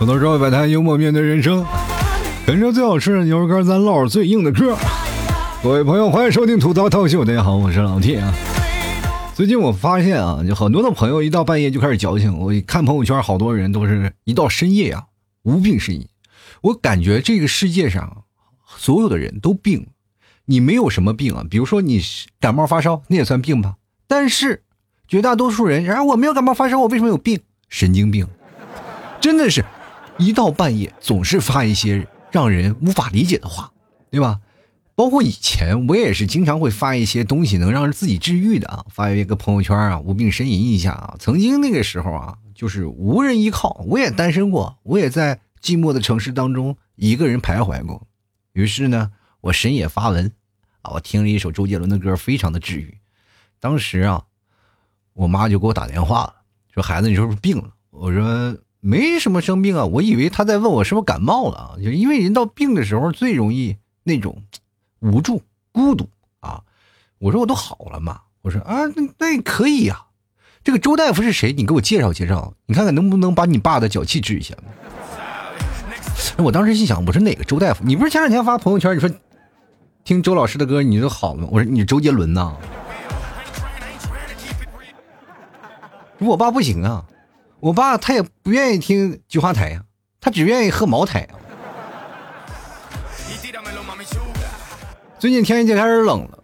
很多时候摆摊幽默面对人生，跟着最好吃的牛肉干，咱唠最硬的嗑。各位朋友，欢迎收听吐槽套秀，大家好，我是老 T 啊。最近我发现啊，就很多的朋友一到半夜就开始矫情。我看朋友圈，好多人都是一到深夜啊，无病呻吟。我感觉这个世界上所有的人都病，你没有什么病啊？比如说你感冒发烧，那也算病吧？但是绝大多数人，然而我没有感冒发烧，我为什么有病？神经病，真的是。一到半夜总是发一些让人无法理解的话，对吧？包括以前我也是经常会发一些东西能让自己治愈的啊，发一个朋友圈啊，无病呻吟一下啊。曾经那个时候啊，就是无人依靠，我也单身过，我也在寂寞的城市当中一个人徘徊过。于是呢，我深夜发文啊，我听了一首周杰伦的歌，非常的治愈。当时啊，我妈就给我打电话了，说孩子你是不是病了？我说。没什么生病啊，我以为他在问我是不是感冒了啊，就因为人到病的时候最容易那种无助、孤独啊。我说我都好了嘛，我说啊，那那可以呀。这个周大夫是谁？你给我介绍介绍，你看看能不能把你爸的脚气治一下。我当时心想，我说哪个周大夫？你不是前两天发朋友圈，你说听周老师的歌你就好了吗？我说你周杰伦呐。我爸不行啊。我爸他也不愿意听菊花台呀，他只愿意喝茅台。最近天气开始冷了，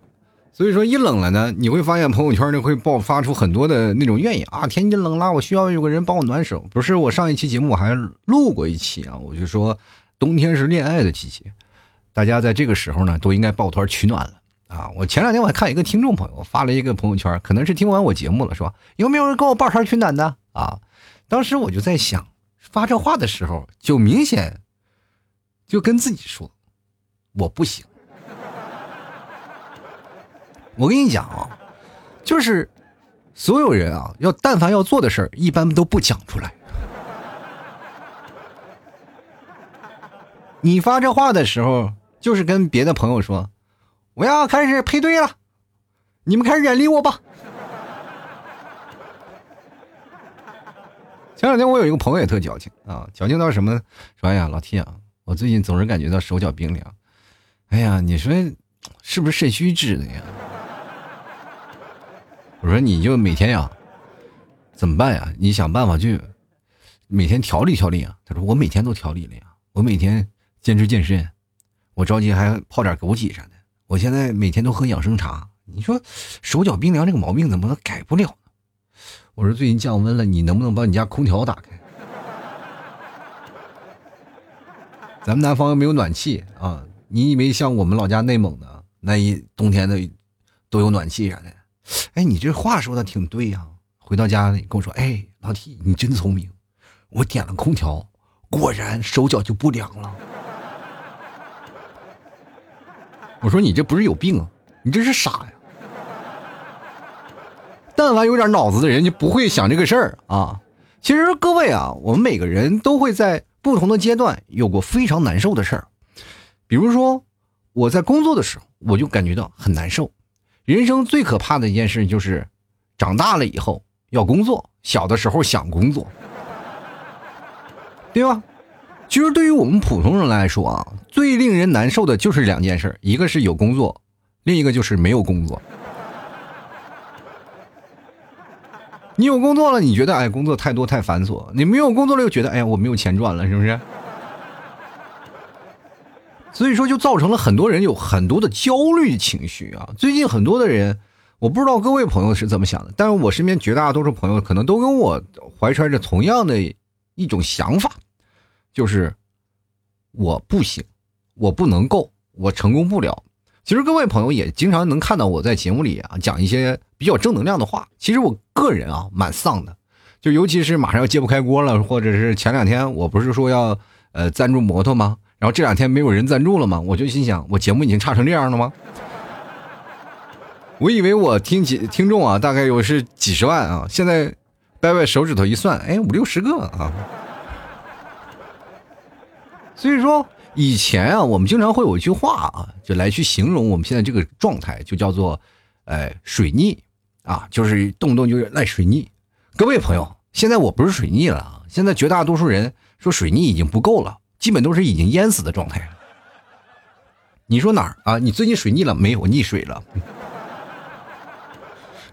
所以说一冷了呢，你会发现朋友圈呢会爆发出很多的那种怨言啊，天气冷了，我需要有个人帮我暖手。不是我上一期节目我还录过一期啊，我就说冬天是恋爱的季节，大家在这个时候呢都应该抱团取暖了啊。我前两天我还看一个听众朋友发了一个朋友圈，可能是听完我节目了，说有没有人跟我抱团取暖的啊？当时我就在想，发这话的时候就明显就跟自己说，我不行。我跟你讲啊，就是所有人啊，要但凡要做的事儿，一般都不讲出来。你发这话的时候，就是跟别的朋友说，我要开始配对了，你们开始远离我吧。前两天我有一个朋友也特矫情啊，矫情到什么？说哎呀，老 T 啊，我最近总是感觉到手脚冰凉。哎呀，你说是不是肾虚治的呀？我说你就每天呀，怎么办呀？你想办法去每天调理调理啊。他说我每天都调理了呀，我每天坚持健身，我着急还泡点枸杞啥的。我现在每天都喝养生茶。你说手脚冰凉这个毛病怎么能改不了？我说最近降温了，你能不能把你家空调打开？咱们南方又没有暖气啊！你以为像我们老家内蒙的那一冬天的都有暖气啥的？哎，你这话说的挺对呀。回到家里跟我说：“哎，老铁，你真聪明，我点了空调，果然手脚就不凉了。”我说：“你这不是有病啊？你这是傻呀！”但凡有点脑子的人就不会想这个事儿啊！其实各位啊，我们每个人都会在不同的阶段有过非常难受的事儿。比如说，我在工作的时候，我就感觉到很难受。人生最可怕的一件事就是，长大了以后要工作，小的时候想工作，对吧？其实对于我们普通人来说啊，最令人难受的就是两件事：一个是有工作，另一个就是没有工作。你有工作了，你觉得哎，工作太多太繁琐；你没有工作了，又觉得哎呀，我没有钱赚了，是不是？所以说，就造成了很多人有很多的焦虑情绪啊。最近很多的人，我不知道各位朋友是怎么想的，但是我身边绝大多数朋友可能都跟我怀揣着同样的一种想法，就是我不行，我不能够，我成功不了。其实各位朋友也经常能看到我在节目里啊讲一些比较正能量的话。其实我个人啊蛮丧的，就尤其是马上要揭不开锅了，或者是前两天我不是说要呃赞助摩托吗？然后这两天没有人赞助了吗？我就心想，我节目已经差成这样了吗？我以为我听几听众啊大概有是几十万啊，现在掰掰手指头一算，哎五六十个啊。所以说。以前啊，我们经常会有一句话啊，就来去形容我们现在这个状态，就叫做，哎，水逆啊，就是动不动就是赖水逆。各位朋友，现在我不是水逆了啊，现在绝大多数人说水逆已经不够了，基本都是已经淹死的状态了。你说哪儿啊？你最近水逆了没有？溺水了？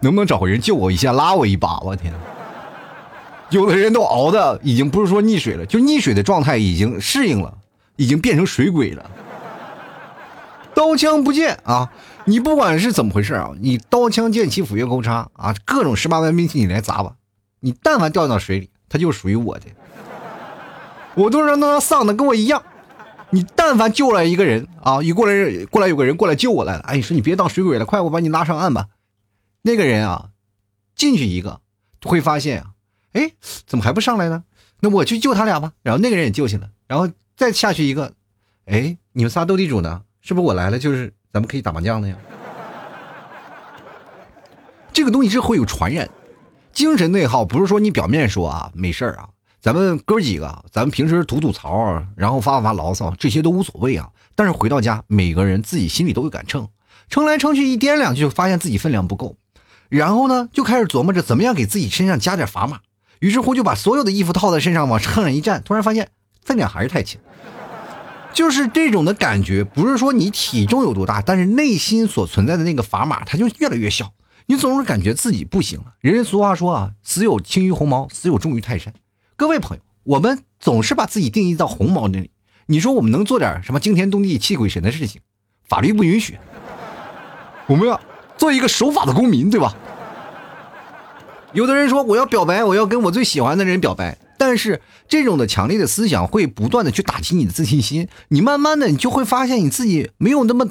能不能找个人救我一下，拉我一把？我天！有的人都熬的已经不是说溺水了，就溺水的状态已经适应了，已经变成水鬼了。刀枪不见啊！你不管是怎么回事啊，你刀枪剑戟斧钺钩叉啊，各种十八般兵器你来砸吧，你但凡掉到水里，它就属于我的。我都让他丧的跟我一样。你但凡救了一个人啊，一过来过来有个人过来救我来了，哎，你说你别当水鬼了，快我把你拉上岸吧。那个人啊，进去一个会发现啊，哎，怎么还不上来呢？那我去救他俩吧。然后那个人也救去了，然后再下去一个，哎，你们仨斗地主呢？是不是我来了就是咱们可以打麻将的呀？这个东西是会有传染，精神内耗不是说你表面说啊没事啊，咱们哥几个，咱们平时吐吐槽，然后发发牢骚，这些都无所谓啊。但是回到家，每个人自己心里都有杆秤，称来称去一掂量，就发现自己分量不够，然后呢就开始琢磨着怎么样给自己身上加点砝码，于是乎就把所有的衣服套在身上往秤上一站，突然发现分量还是太轻。就是这种的感觉，不是说你体重有多大，但是内心所存在的那个砝码，它就越来越小。你总是感觉自己不行了。人家俗话说啊，死有轻于鸿毛，死有重于泰山。各位朋友，我们总是把自己定义到鸿毛那里。你说我们能做点什么惊天动地、泣鬼神的事情？法律不允许。我们要做一个守法的公民，对吧？有的人说我要表白，我要跟我最喜欢的人表白。但是这种的强烈的思想会不断的去打击你的自信心，你慢慢的你就会发现你自己没有那么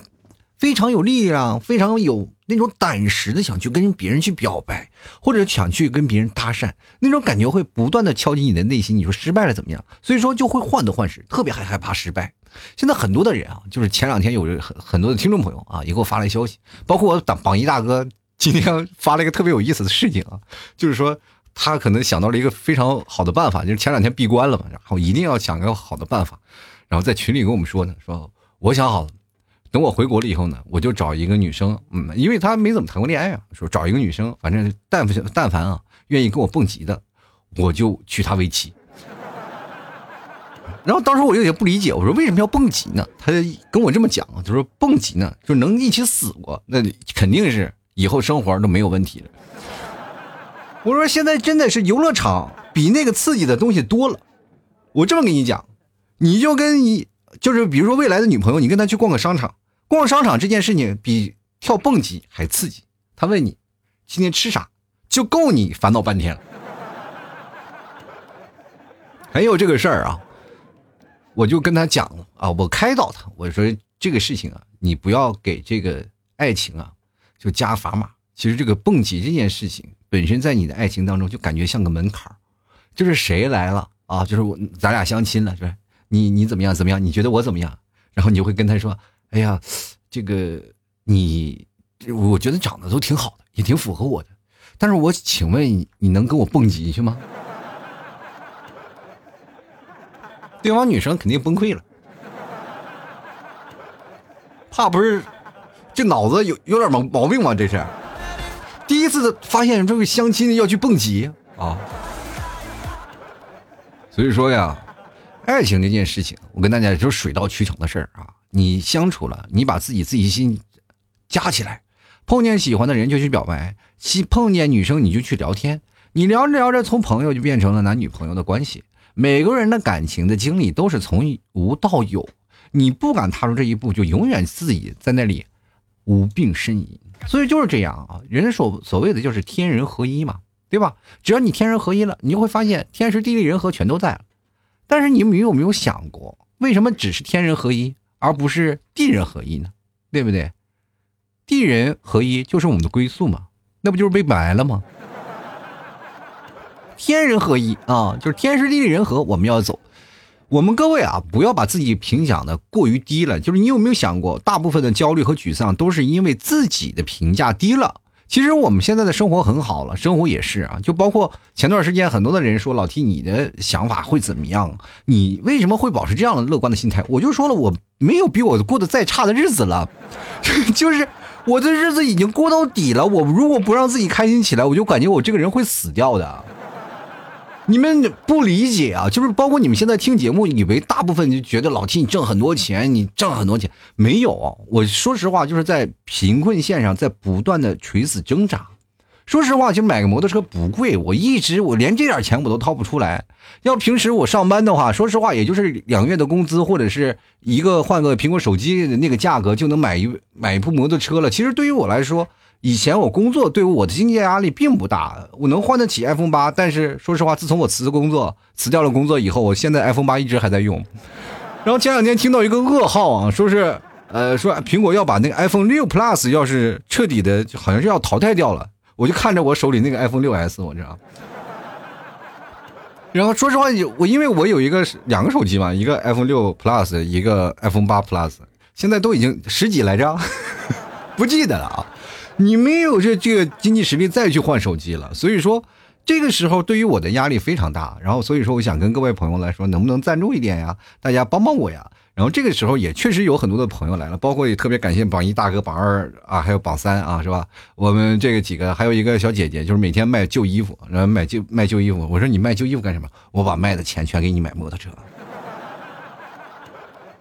非常有力量，非常有那种胆识的想去跟别人去表白，或者想去跟别人搭讪，那种感觉会不断的敲击你的内心。你说失败了怎么样？所以说就会患得患失，特别还害怕失败。现在很多的人啊，就是前两天有很很多的听众朋友啊，也给我发来消息，包括我榜榜一大哥今天发了一个特别有意思的事情啊，就是说。他可能想到了一个非常好的办法，就是前两天闭关了嘛，然后一定要想个好的办法，然后在群里跟我们说呢，说我想好了，等我回国了以后呢，我就找一个女生，嗯，因为他没怎么谈过恋爱啊，说找一个女生，反正但凡但凡啊愿意跟我蹦极的，我就娶她为妻。然后当时我有点不理解，我说为什么要蹦极呢？他跟我这么讲，他说蹦极呢，就能一起死过，那肯定是以后生活都没有问题了。我说现在真的是游乐场比那个刺激的东西多了。我这么跟你讲，你就跟你就是比如说未来的女朋友，你跟她去逛个商场，逛商场这件事情比跳蹦极还刺激。他问你今天吃啥，就够你烦恼半天了。还有这个事儿啊，我就跟他讲了啊，我开导他，我说这个事情啊，你不要给这个爱情啊就加砝码。其实这个蹦极这件事情。本身在你的爱情当中就感觉像个门槛就是谁来了啊？就是我咱俩相亲了，是吧？你你怎么样怎么样？你觉得我怎么样？然后你就会跟他说：“哎呀，这个你，我觉得长得都挺好的，也挺符合我的。但是我请问你，你能跟我蹦极去吗？” 对方女生肯定崩溃了，怕不是这脑子有有点毛毛病吗？这是。第一次发现这个相亲要去蹦极啊，所以说呀，爱情这件事情，我跟大家就是水到渠成的事儿啊。你相处了，你把自己自己心加起来，碰见喜欢的人就去表白，碰碰见女生你就去聊天，你聊着聊着从朋友就变成了男女朋友的关系。每个人的感情的经历都是从无到有，你不敢踏出这一步，就永远自己在那里无病呻吟。所以就是这样啊，人所所谓的就是天人合一嘛，对吧？只要你天人合一了，你就会发现天时地利人和全都在了。但是你们有没有想过，为什么只是天人合一，而不是地人合一呢？对不对？地人合一就是我们的归宿嘛，那不就是被埋了吗？天人合一啊，就是天时地利人和，我们要走。我们各位啊，不要把自己评奖的过于低了。就是你有没有想过，大部分的焦虑和沮丧都是因为自己的评价低了。其实我们现在的生活很好了，生活也是啊。就包括前段时间很多的人说老 T，你的想法会怎么样？你为什么会保持这样的乐观的心态？我就说了，我没有比我过得再差的日子了，就是我的日子已经过到底了。我如果不让自己开心起来，我就感觉我这个人会死掉的。你们不理解啊，就是包括你们现在听节目，以为大部分就觉得老 T 你挣很多钱，你挣很多钱，没有。我说实话，就是在贫困线上在不断的垂死挣扎。说实话，就买个摩托车不贵，我一直我连这点钱我都掏不出来。要平时我上班的话，说实话，也就是两个月的工资或者是一个换个苹果手机的那个价格就能买一买一部摩托车了。其实对于我来说，以前我工作对我的经济压力并不大，我能换得起 iPhone 八。但是说实话，自从我辞工作辞掉了工作以后，我现在 iPhone 八一直还在用。然后前两天听到一个噩耗啊，说是呃说苹果要把那个 iPhone 六 Plus 要是彻底的，好像是要淘汰掉了。我就看着我手里那个 iPhone 六 S，我知道。然后说实话，我因为我有一个两个手机嘛，一个 iPhone 六 Plus，一个 iPhone 八 Plus，现在都已经十几来着，不记得了啊。你没有这这个经济实力再去换手机了，所以说这个时候对于我的压力非常大。然后所以说我想跟各位朋友来说，能不能赞助一点呀？大家帮帮我呀！然后这个时候也确实有很多的朋友来了，包括也特别感谢榜一大哥、榜二啊，还有榜三啊，是吧？我们这个几个还有一个小姐姐，就是每天卖旧衣服，然后买旧卖旧衣服。我说你卖旧衣服干什么？我把卖的钱全给你买摩托车。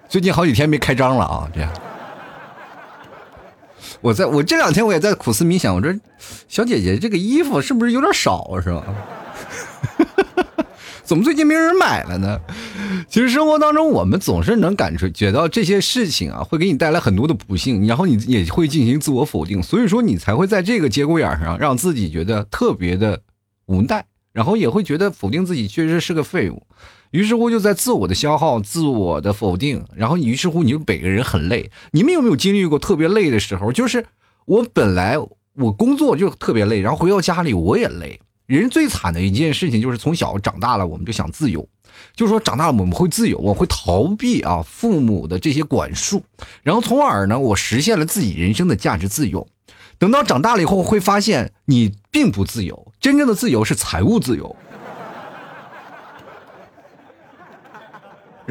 最近好几天没开张了啊，这样。我在我这两天我也在苦思冥想，我说，小姐姐这个衣服是不是有点少，是吧？怎么最近没人买了呢？其实生活当中，我们总是能感觉到这些事情啊，会给你带来很多的不幸，然后你也会进行自我否定，所以说你才会在这个节骨眼上让自己觉得特别的无奈，然后也会觉得否定自己确实是个废物。于是乎就在自我的消耗、自我的否定，然后于是乎你就每个人很累。你们有没有经历过特别累的时候？就是我本来我工作就特别累，然后回到家里我也累。人最惨的一件事情就是从小长大了，我们就想自由，就说长大了我们会自由，我会逃避啊父母的这些管束，然后从而呢我实现了自己人生的价值自由。等到长大了以后，会发现你并不自由，真正的自由是财务自由。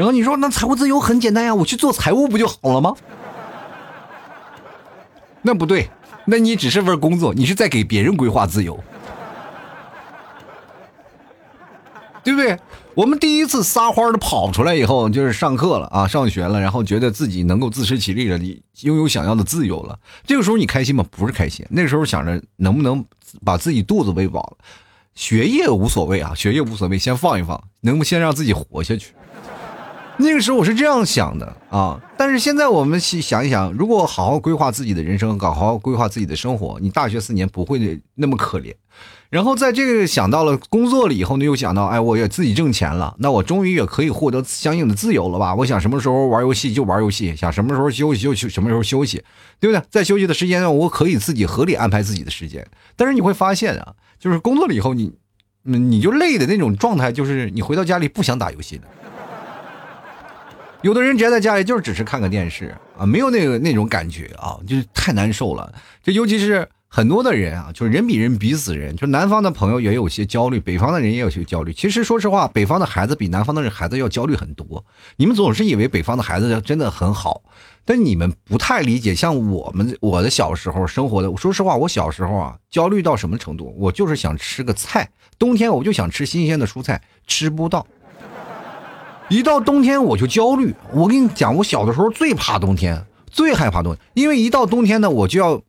然后你说那财务自由很简单呀，我去做财务不就好了吗？那不对，那你只是份工作，你是在给别人规划自由，对不对？我们第一次撒欢的跑出来以后，就是上课了啊，上学了，然后觉得自己能够自食其力了，你拥有想要的自由了。这个时候你开心吗？不是开心，那时候想着能不能把自己肚子喂饱了，学业无所谓啊，学业无所谓，先放一放，能不先让自己活下去。那个时候我是这样想的啊，但是现在我们想一想，如果好好规划自己的人生，搞好好规划自己的生活，你大学四年不会那么可怜。然后在这个想到了工作了以后呢，又想到，哎，我也自己挣钱了，那我终于也可以获得相应的自由了吧？我想什么时候玩游戏就玩游戏，想什么时候休息就休什么时候休息，对不对？在休息的时间呢，我可以自己合理安排自己的时间。但是你会发现啊，就是工作了以后，你，你就累的那种状态，就是你回到家里不想打游戏了。有的人宅在家里就是只是看个电视啊，没有那个那种感觉啊，就是太难受了。这尤其是很多的人啊，就是人比人比死人。就南方的朋友也有些焦虑，北方的人也有些焦虑。其实说实话，北方的孩子比南方的孩子要焦虑很多。你们总是以为北方的孩子真的很好，但你们不太理解。像我们我的小时候生活的，说实话，我小时候啊，焦虑到什么程度？我就是想吃个菜，冬天我就想吃新鲜的蔬菜，吃不到。一到冬天我就焦虑。我跟你讲，我小的时候最怕冬天，最害怕冬天，因为一到冬天呢，我就要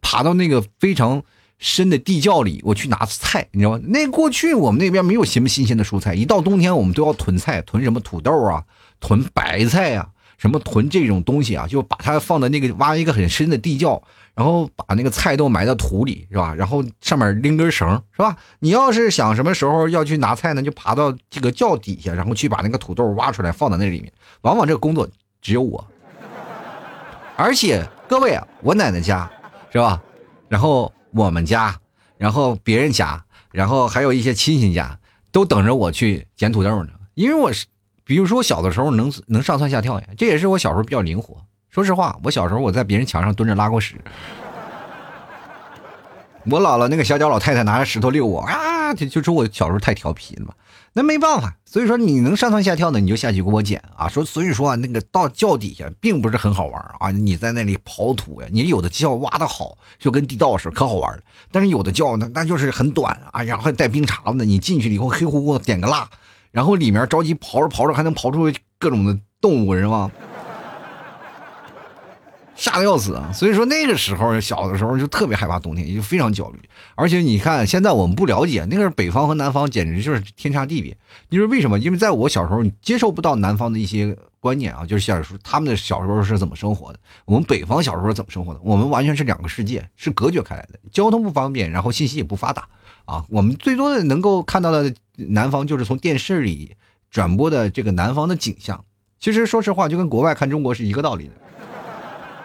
爬到那个非常深的地窖里，我去拿菜，你知道吗？那过去我们那边没有什么新鲜的蔬菜，一到冬天我们都要囤菜，囤什么土豆啊，囤白菜呀，什么囤这种东西啊，就把它放在那个挖一个很深的地窖。然后把那个菜都埋到土里，是吧？然后上面拎根绳，是吧？你要是想什么时候要去拿菜呢，就爬到这个窖底下，然后去把那个土豆挖出来放在那里面。往往这个工作只有我，而且各位，我奶奶家，是吧？然后我们家，然后别人家，然后还有一些亲戚家，都等着我去捡土豆呢。因为我是，比如说我小的时候能能上蹿下跳呀，这也是我小时候比较灵活。说实话，我小时候我在别人墙上蹲着拉过屎，我姥姥那个小脚老太太拿着石头遛我啊，就就说我小时候太调皮了嘛。那没办法，所以说你能上蹿下跳的，你就下去给我捡啊。说所以说啊，那个到窖底下并不是很好玩啊。你在那里刨土呀，你有的窖挖的好，就跟地道似的，可好玩了。但是有的窖呢，那就是很短啊，然后带冰碴子的，你进去了以后黑乎乎的，点个蜡，然后里面着急刨着刨着，还能刨出各种的动物，是吗？吓得要死啊！所以说那个时候小的时候就特别害怕冬天，也就非常焦虑。而且你看现在我们不了解，那个北方和南方简直就是天差地别。你说为什么？因为在我小时候，你接受不到南方的一些观念啊，就是小时候他们的小时候是怎么生活的，我们北方小时候怎么生活的，我们完全是两个世界，是隔绝开来的。交通不方便，然后信息也不发达啊。我们最多的能够看到的南方，就是从电视里转播的这个南方的景象。其实说实话，就跟国外看中国是一个道理的。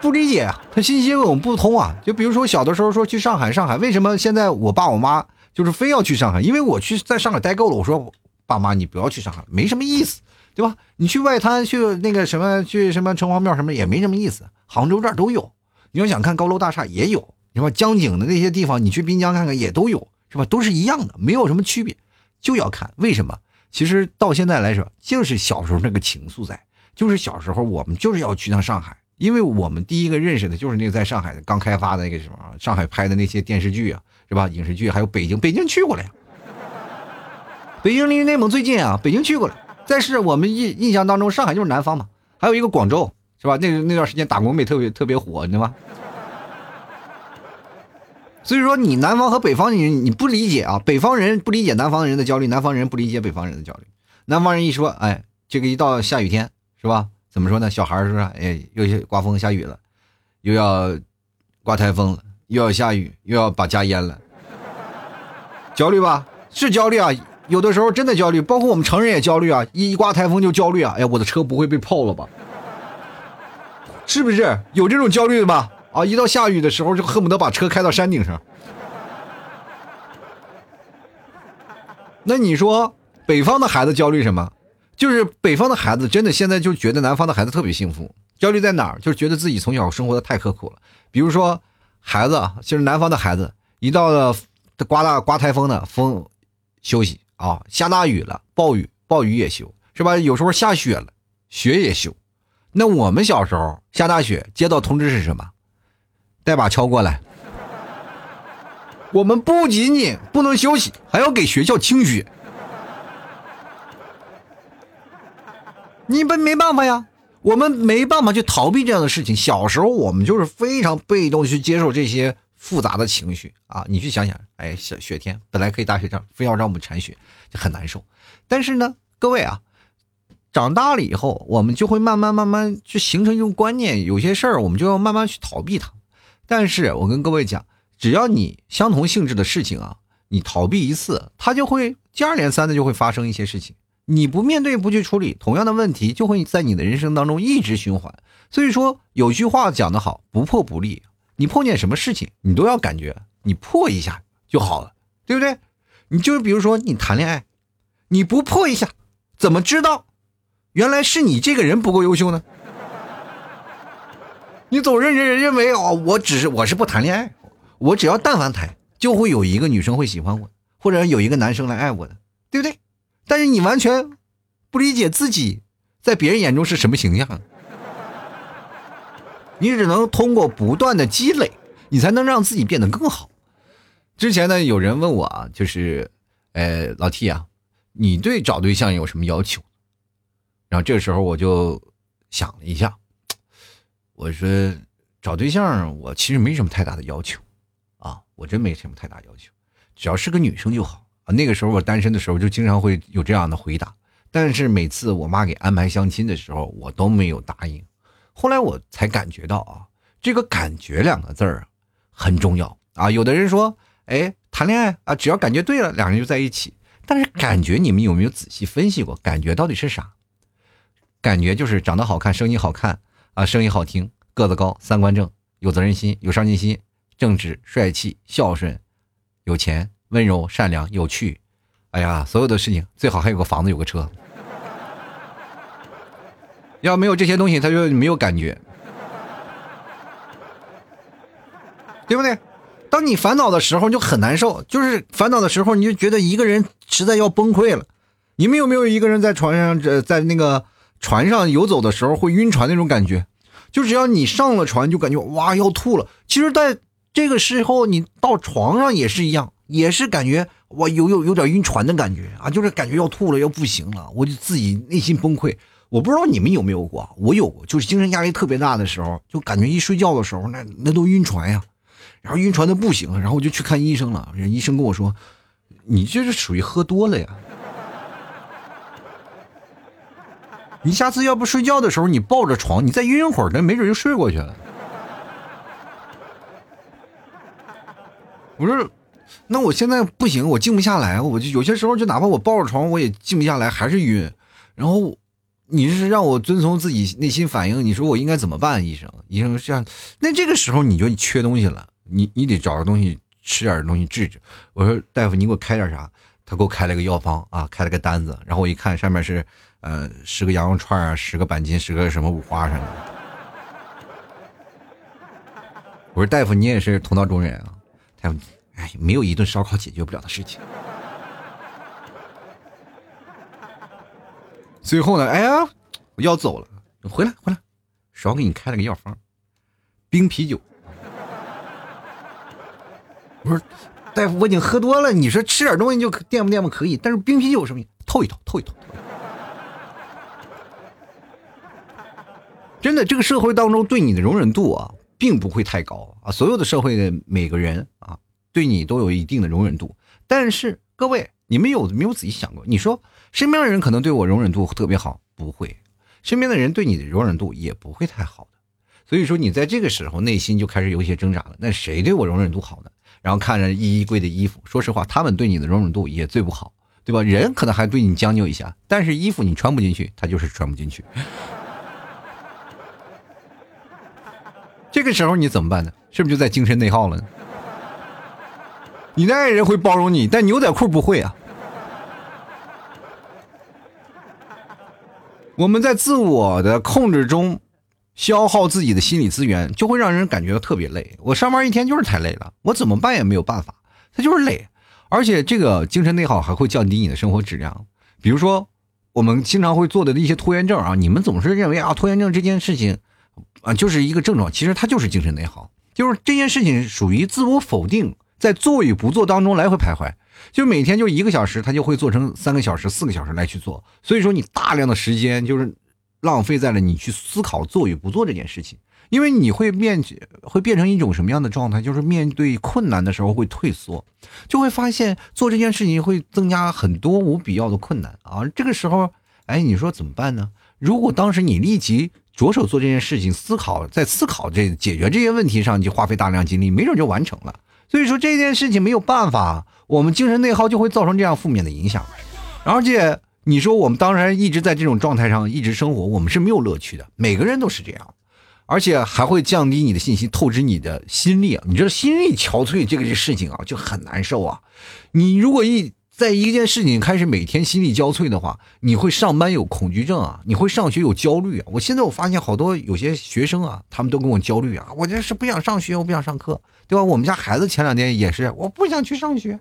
不理解啊，他信息我们不通啊。就比如说小的时候说去上海，上海为什么现在我爸我妈就是非要去上海？因为我去在上海待够了。我说爸妈你不要去上海，没什么意思，对吧？你去外滩去那个什么去什么城隍庙什么也没什么意思。杭州这儿都有，你要想看高楼大厦也有，你说江景的那些地方，你去滨江看看也都有，是吧？都是一样的，没有什么区别，就要看为什么？其实到现在来说，就是小时候那个情愫在，就是小时候我们就是要去趟上海。因为我们第一个认识的就是那个在上海刚开发的那个什么，上海拍的那些电视剧啊，是吧？影视剧还有北京，北京去过了呀。北京离内蒙最近啊，北京去过了。但是我们印印象当中，上海就是南方嘛。还有一个广州，是吧？那那段时间打工妹特别特别火，你知道吗？所以说，你南方和北方人你不理解啊，北方人不理解南方人的焦虑，南方人不理解北方人的焦虑。南方人一说，哎，这个一到下雨天，是吧？怎么说呢？小孩说：“哎，又刮风下雨了，又要刮台风了，又要下雨，又要把家淹了，焦虑吧？是焦虑啊！有的时候真的焦虑，包括我们成人也焦虑啊！一一刮台风就焦虑啊！哎呀，我的车不会被泡了吧？是不是有这种焦虑的吧？啊，一到下雨的时候就恨不得把车开到山顶上。那你说北方的孩子焦虑什么？”就是北方的孩子，真的现在就觉得南方的孩子特别幸福。焦虑在哪儿？就是觉得自己从小生活的太刻苦了。比如说，孩子就是南方的孩子，一到了刮大刮台风的风，休息啊；下大雨了，暴雨暴雨也休，是吧？有时候下雪了，雪也休。那我们小时候下大雪，接到通知是什么？带把锹过来。我们不仅仅不能休息，还要给学校清雪。你们没办法呀，我们没办法去逃避这样的事情。小时候我们就是非常被动去接受这些复杂的情绪啊！你去想想，哎，雪雪天本来可以大雪仗，非要让我们铲雪，就很难受。但是呢，各位啊，长大了以后，我们就会慢慢慢慢去形成一种观念，有些事儿我们就要慢慢去逃避它。但是我跟各位讲，只要你相同性质的事情啊，你逃避一次，它就会接二连三的就会发生一些事情。你不面对不去处理，同样的问题就会在你的人生当中一直循环。所以说有句话讲得好，不破不立。你碰见什么事情，你都要感觉你破一下就好了，对不对？你就是比如说你谈恋爱，你不破一下，怎么知道原来是你这个人不够优秀呢？你总认认认为哦，我只是我是不谈恋爱，我只要但凡谈，就会有一个女生会喜欢我，或者有一个男生来爱我的，对不对？但是你完全不理解自己在别人眼中是什么形象，你只能通过不断的积累，你才能让自己变得更好。之前呢，有人问我啊，就是，呃，老 T 啊，你对找对象有什么要求？然后这个时候我就想了一下，我说找对象我其实没什么太大的要求，啊，我真没什么太大要求，只要是个女生就好。啊，那个时候我单身的时候就经常会有这样的回答，但是每次我妈给安排相亲的时候，我都没有答应。后来我才感觉到啊，这个“感觉”两个字儿很重要啊。有的人说，哎，谈恋爱啊，只要感觉对了，两人就在一起。但是感觉你们有没有仔细分析过？感觉到底是啥？感觉就是长得好看，声音好看啊，声音好听，个子高，三观正，有责任心，有上进心，正直，帅气，孝顺，有钱。温柔、善良、有趣，哎呀，所有的事情最好还有个房子，有个车。要没有这些东西，他就没有感觉，对不对？当你烦恼的时候就很难受，就是烦恼的时候你就觉得一个人实在要崩溃了。你们有没有一个人在床上，这在那个船上游走的时候会晕船那种感觉？就只要你上了船，就感觉哇要吐了。其实，在这个时候你到床上也是一样，也是感觉哇有有有点晕船的感觉啊，就是感觉要吐了，要不行了，我就自己内心崩溃。我不知道你们有没有过，我有过，就是精神压力特别大的时候，就感觉一睡觉的时候，那那都晕船呀，然后晕船的不行，然后我就去看医生了。人医生跟我说，你这是属于喝多了呀。你下次要不睡觉的时候，你抱着床，你再晕会儿，那没准就睡过去了。我说，那我现在不行，我静不下来，我就有些时候就哪怕我抱着床，我也静不下来，还是晕。然后，你是让我遵从自己内心反应，你说我应该怎么办？医生，医生这样，那这个时候你就缺东西了，你你得找个东西吃点东西治治。我说大夫，你给我开点啥？他给我开了个药方啊，开了个单子，然后我一看上面是。呃，十个羊肉串啊，十个板筋，十个什么五花什么的。我说大夫，你也是同道中人啊。大夫，哎，没有一顿烧烤解决不了的事情。最后呢，哎呀，我要走了，回来回来，少给你开了个药方，冰啤酒。我说大夫，我已经喝多了，你说吃点东西就垫吧垫吧？可以，但是冰啤酒什么？透一透，透一透。真的，这个社会当中对你的容忍度啊，并不会太高啊。所有的社会的每个人啊，对你都有一定的容忍度。但是各位，你们有没有仔细想过？你说身边的人可能对我容忍度特别好，不会；身边的人对你的容忍度也不会太好的。所以说，你在这个时候内心就开始有一些挣扎了。那谁对我容忍度好呢？然后看着衣柜的衣服，说实话，他们对你的容忍度也最不好，对吧？人可能还对你将就一下，但是衣服你穿不进去，他就是穿不进去。这个时候你怎么办呢？是不是就在精神内耗了呢？你的爱人会包容你，但牛仔裤不会啊。我们在自我的控制中消耗自己的心理资源，就会让人感觉到特别累。我上班一天就是太累了，我怎么办也没有办法，他就是累。而且这个精神内耗还会降低你的生活质量。比如说，我们经常会做的一些拖延症啊，你们总是认为啊，拖延症这件事情。啊，就是一个症状，其实它就是精神内耗，就是这件事情属于自我否定，在做与不做当中来回徘徊，就每天就一个小时，他就会做成三个小时、四个小时来去做，所以说你大量的时间就是浪费在了你去思考做与不做这件事情，因为你会面会变成一种什么样的状态，就是面对困难的时候会退缩，就会发现做这件事情会增加很多无必要的困难。啊，这个时候，哎，你说怎么办呢？如果当时你立即。着手做这件事情，思考在思考这解决这些问题上，你就花费大量精力，没准就完成了。所以说这件事情没有办法，我们精神内耗就会造成这样负面的影响。而且你说我们当然一直在这种状态上一直生活，我们是没有乐趣的。每个人都是这样，而且还会降低你的信心，透支你的心力啊！你知道心力憔悴这个事情啊，就很难受啊。你如果一在一件事情开始每天心力交瘁的话，你会上班有恐惧症啊，你会上学有焦虑啊。我现在我发现好多有些学生啊，他们都跟我焦虑啊，我这是不想上学，我不想上课，对吧？我们家孩子前两天也是，我不想去上学，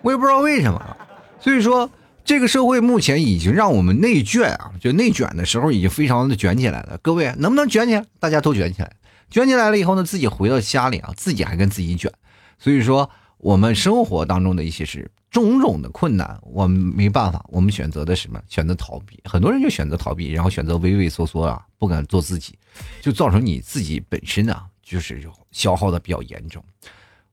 我也不知道为什么。所以说，这个社会目前已经让我们内卷啊，就内卷的时候已经非常的卷起来了。各位能不能卷起来？大家都卷起来，卷起来了以后呢，自己回到家里啊，自己还跟自己卷。所以说。我们生活当中的一些是种种的困难，我们没办法，我们选择的什么？选择逃避。很多人就选择逃避，然后选择畏畏缩缩啊，不敢做自己，就造成你自己本身呢，就是消耗的比较严重。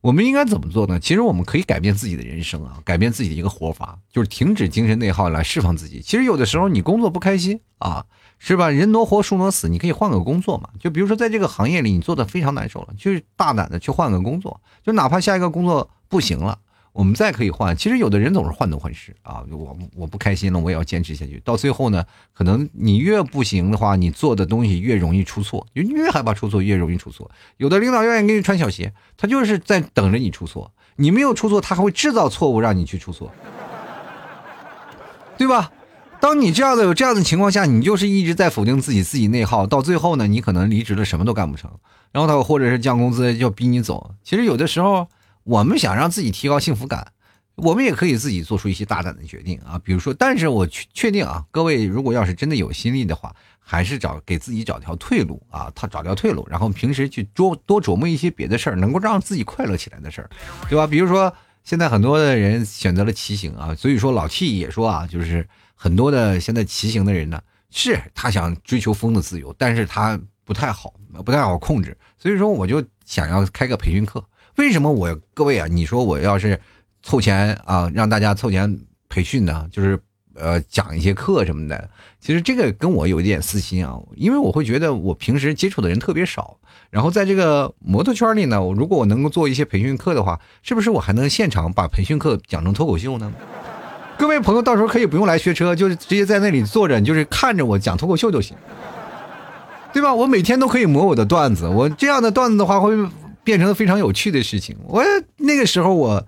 我们应该怎么做呢？其实我们可以改变自己的人生啊，改变自己的一个活法，就是停止精神内耗来释放自己。其实有的时候你工作不开心啊。是吧？人挪活，树挪死，你可以换个工作嘛。就比如说，在这个行业里，你做的非常难受了，就是大胆的去换个工作。就哪怕下一个工作不行了，我们再可以换。其实有的人总是患得患失啊。我我不开心了，我也要坚持下去。到最后呢，可能你越不行的话，你做的东西越容易出错。就越害怕出错，越容易出错。有的领导愿意给你穿小鞋，他就是在等着你出错。你没有出错，他还会制造错误让你去出错，对吧？当你这样的有这样的情况下，你就是一直在否定自己，自己内耗，到最后呢，你可能离职了，什么都干不成。然后他或者是降工资就逼你走。其实有的时候，我们想让自己提高幸福感，我们也可以自己做出一些大胆的决定啊。比如说，但是我确确定啊，各位如果要是真的有心力的话，还是找给自己找条退路啊，他找条退路，然后平时去多多琢磨一些别的事儿，能够让自己快乐起来的事儿，对吧？比如说，现在很多的人选择了骑行啊，所以说老 T 也说啊，就是很多的现在骑行的人呢。是他想追求风的自由，但是他不太好，不太好控制，所以说我就想要开个培训课。为什么我各位啊？你说我要是凑钱啊，让大家凑钱培训呢？就是呃讲一些课什么的。其实这个跟我有一点私心啊，因为我会觉得我平时接触的人特别少，然后在这个摩托圈里呢，如果我能够做一些培训课的话，是不是我还能现场把培训课讲成脱口秀呢？各位朋友，到时候可以不用来学车，就是直接在那里坐着，你就是看着我讲脱口秀就行，对吧？我每天都可以磨我的段子，我这样的段子的话会变成非常有趣的事情。我那个时候我。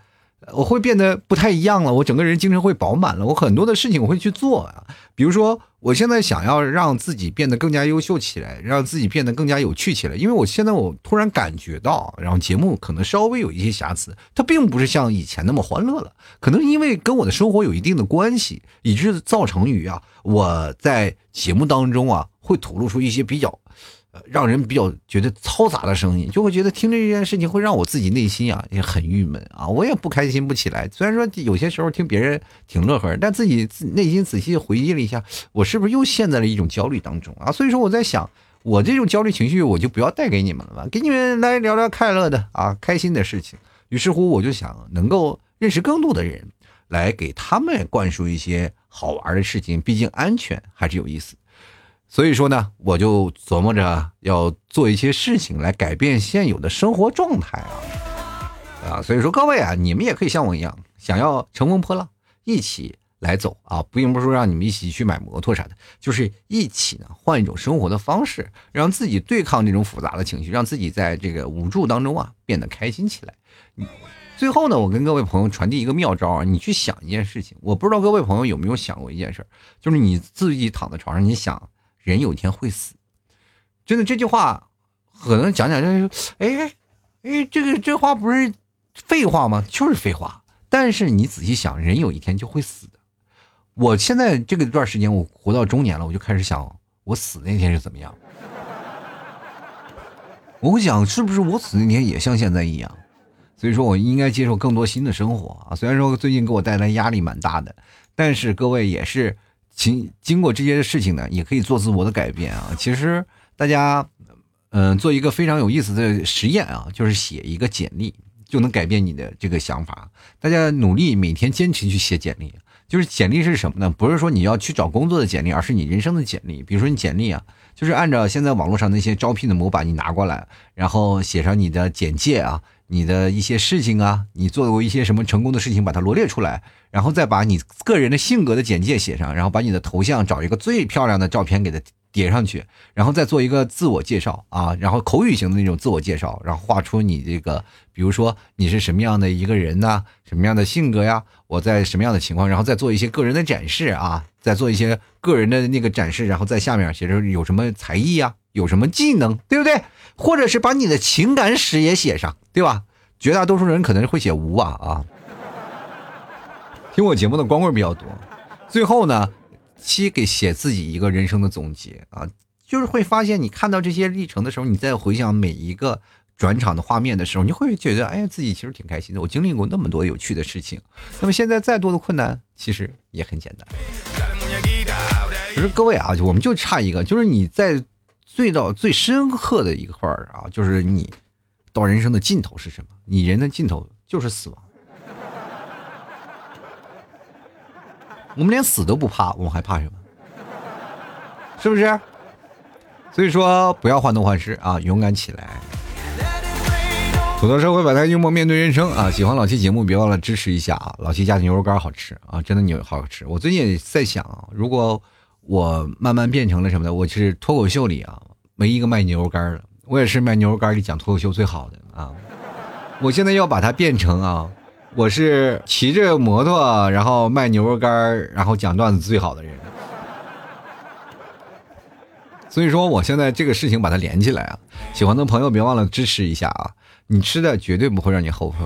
我会变得不太一样了，我整个人精神会饱满了，我很多的事情我会去做啊，比如说我现在想要让自己变得更加优秀起来，让自己变得更加有趣起来，因为我现在我突然感觉到，然后节目可能稍微有一些瑕疵，它并不是像以前那么欢乐了，可能因为跟我的生活有一定的关系，以致造成于啊，我在节目当中啊会吐露出一些比较。让人比较觉得嘈杂的声音，就会觉得听这件事情会让我自己内心啊也很郁闷啊，我也不开心不起来。虽然说有些时候听别人挺乐呵，但自己内心仔细回忆了一下，我是不是又陷在了一种焦虑当中啊？所以说我在想，我这种焦虑情绪我就不要带给你们了吧，给你们来聊聊快乐的啊，开心的事情。于是乎，我就想能够认识更多的人，来给他们灌输一些好玩的事情，毕竟安全还是有意思。所以说呢，我就琢磨着要做一些事情来改变现有的生活状态啊，啊，所以说各位啊，你们也可以像我一样，想要乘风破浪，一起来走啊，并不是说让你们一起去买摩托啥的，就是一起呢换一种生活的方式，让自己对抗这种复杂的情绪，让自己在这个无助当中啊变得开心起来。最后呢，我跟各位朋友传递一个妙招啊，你去想一件事情，我不知道各位朋友有没有想过一件事，就是你自己躺在床上，你想。人有一天会死，真的这句话，可能讲讲就是，哎，哎，这个这话不是废话吗？就是废话。但是你仔细想，人有一天就会死的。我现在这个段时间，我活到中年了，我就开始想，我死那天是怎么样？我会想，是不是我死那天也像现在一样？所以说我应该接受更多新的生活啊。虽然说最近给我带来压力蛮大的，但是各位也是。经经过这些事情呢，也可以做自我的改变啊。其实大家，嗯，做一个非常有意思的实验啊，就是写一个简历，就能改变你的这个想法。大家努力每天坚持去写简历，就是简历是什么呢？不是说你要去找工作的简历，而是你人生的简历。比如说你简历啊，就是按照现在网络上那些招聘的模板，你拿过来，然后写上你的简介啊。你的一些事情啊，你做过一些什么成功的事情，把它罗列出来，然后再把你个人的性格的简介写上，然后把你的头像找一个最漂亮的照片给它叠上去，然后再做一个自我介绍啊，然后口语型的那种自我介绍，然后画出你这个，比如说你是什么样的一个人呢？什么样的性格呀？我在什么样的情况？然后再做一些个人的展示啊，再做一些个人的那个展示，然后在下面写着有什么才艺呀，有什么技能，对不对？或者是把你的情感史也写上，对吧？绝大多数人可能会写无啊啊。听我节目的光棍比较多，最后呢，七给写自己一个人生的总结啊，就是会发现你看到这些历程的时候，你再回想每一个转场的画面的时候，你会觉得哎，自己其实挺开心的。我经历过那么多有趣的事情，那么现在再多的困难，其实也很简单。可是各位啊，我们就差一个，就是你在。最到最深刻的一块儿啊，就是你到人生的尽头是什么？你人的尽头就是死亡。我们连死都不怕，我们还怕什么？是不是？所以说，不要患得患失啊，勇敢起来。土豆社会百态幽默面对人生啊！喜欢老七节目，别忘了支持一下啊！老七家的牛肉干好吃啊，真的牛好吃。我最近也在想，如果。我慢慢变成了什么的？我是脱口秀里啊，没一个卖牛肉干的。我也是卖牛肉干里讲脱口秀最好的啊。我现在要把它变成啊，我是骑着摩托，然后卖牛肉干然后讲段子最好的人。所以说我现在这个事情把它连起来啊，喜欢的朋友别忘了支持一下啊，你吃的绝对不会让你后悔。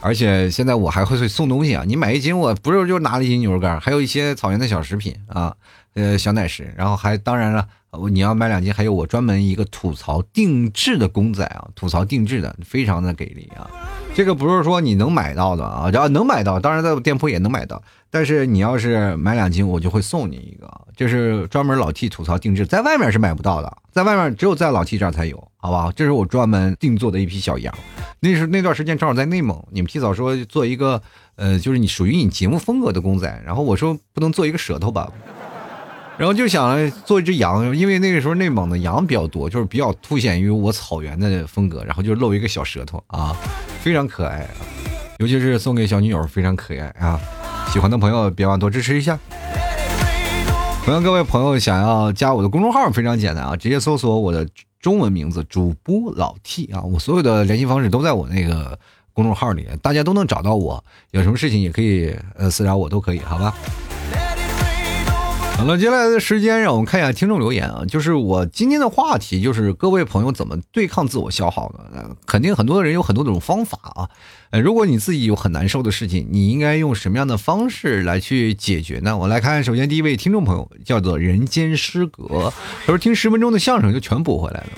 而且现在我还会送东西啊！你买一斤，我不是就拿了一斤牛肉干，还有一些草原的小食品啊，呃，小奶食，然后还当然了，你要买两斤，还有我专门一个吐槽定制的公仔啊，吐槽定制的，非常的给力啊！这个不是说你能买到的啊，只要能买到，当然在店铺也能买到，但是你要是买两斤，我就会送你一个，这是专门老 T 吐槽定制，在外面是买不到的，在外面只有在老 T 这儿才有，好吧？这是我专门定做的一批小羊。那是那段时间正好在内蒙，你们提早说做一个，呃，就是你属于你节目风格的公仔，然后我说不能做一个舌头吧，然后就想做一只羊，因为那个时候内蒙的羊比较多，就是比较凸显于我草原的风格，然后就露一个小舌头啊，非常可爱，尤其是送给小女友非常可爱啊，喜欢的朋友别忘多支持一下。同样，各位朋友想要加我的公众号非常简单啊，直接搜索我的。中文名字主播老 T 啊，我所有的联系方式都在我那个公众号里，大家都能找到我。有什么事情也可以呃私聊我都可以，好吧？好了，接下来的时间让我们看一下听众留言啊，就是我今天的话题就是各位朋友怎么对抗自我消耗的？肯定很多人有很多种方法啊。呃，如果你自己有很难受的事情，你应该用什么样的方式来去解决呢？我来看，首先第一位听众朋友叫做人间失格，他说听十分钟的相声就全补回来了。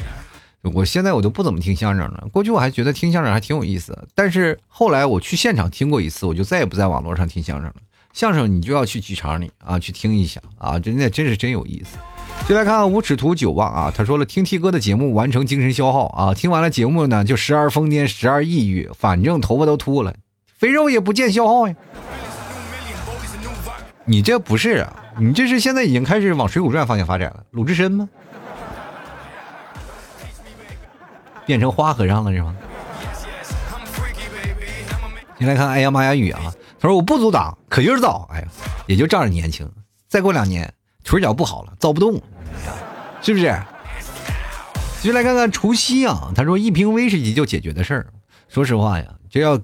我现在我都不怎么听相声了，过去我还觉得听相声还挺有意思，但是后来我去现场听过一次，我就再也不在网络上听相声了。相声你就要去剧场里啊，去听一下啊，真的真是真有意思。就来看看无耻图九望啊，他说了听 T 哥的节目完成精神消耗啊，听完了节目呢就时而疯癫时而抑郁，反正头发都秃了，肥肉也不见消耗呀。你这不是啊，你这是现在已经开始往《水浒传》方向发展了，鲁智深吗？变成花和尚了是吗？你来看哎呀妈呀雨啊。他说：“我不阻挡，可劲儿造。哎呀，也就仗着年轻，再过两年腿脚不好了，造不动，是不是？”继续来看看除夕啊。他说：“一瓶威士忌就解决的事儿。”说实话呀，这要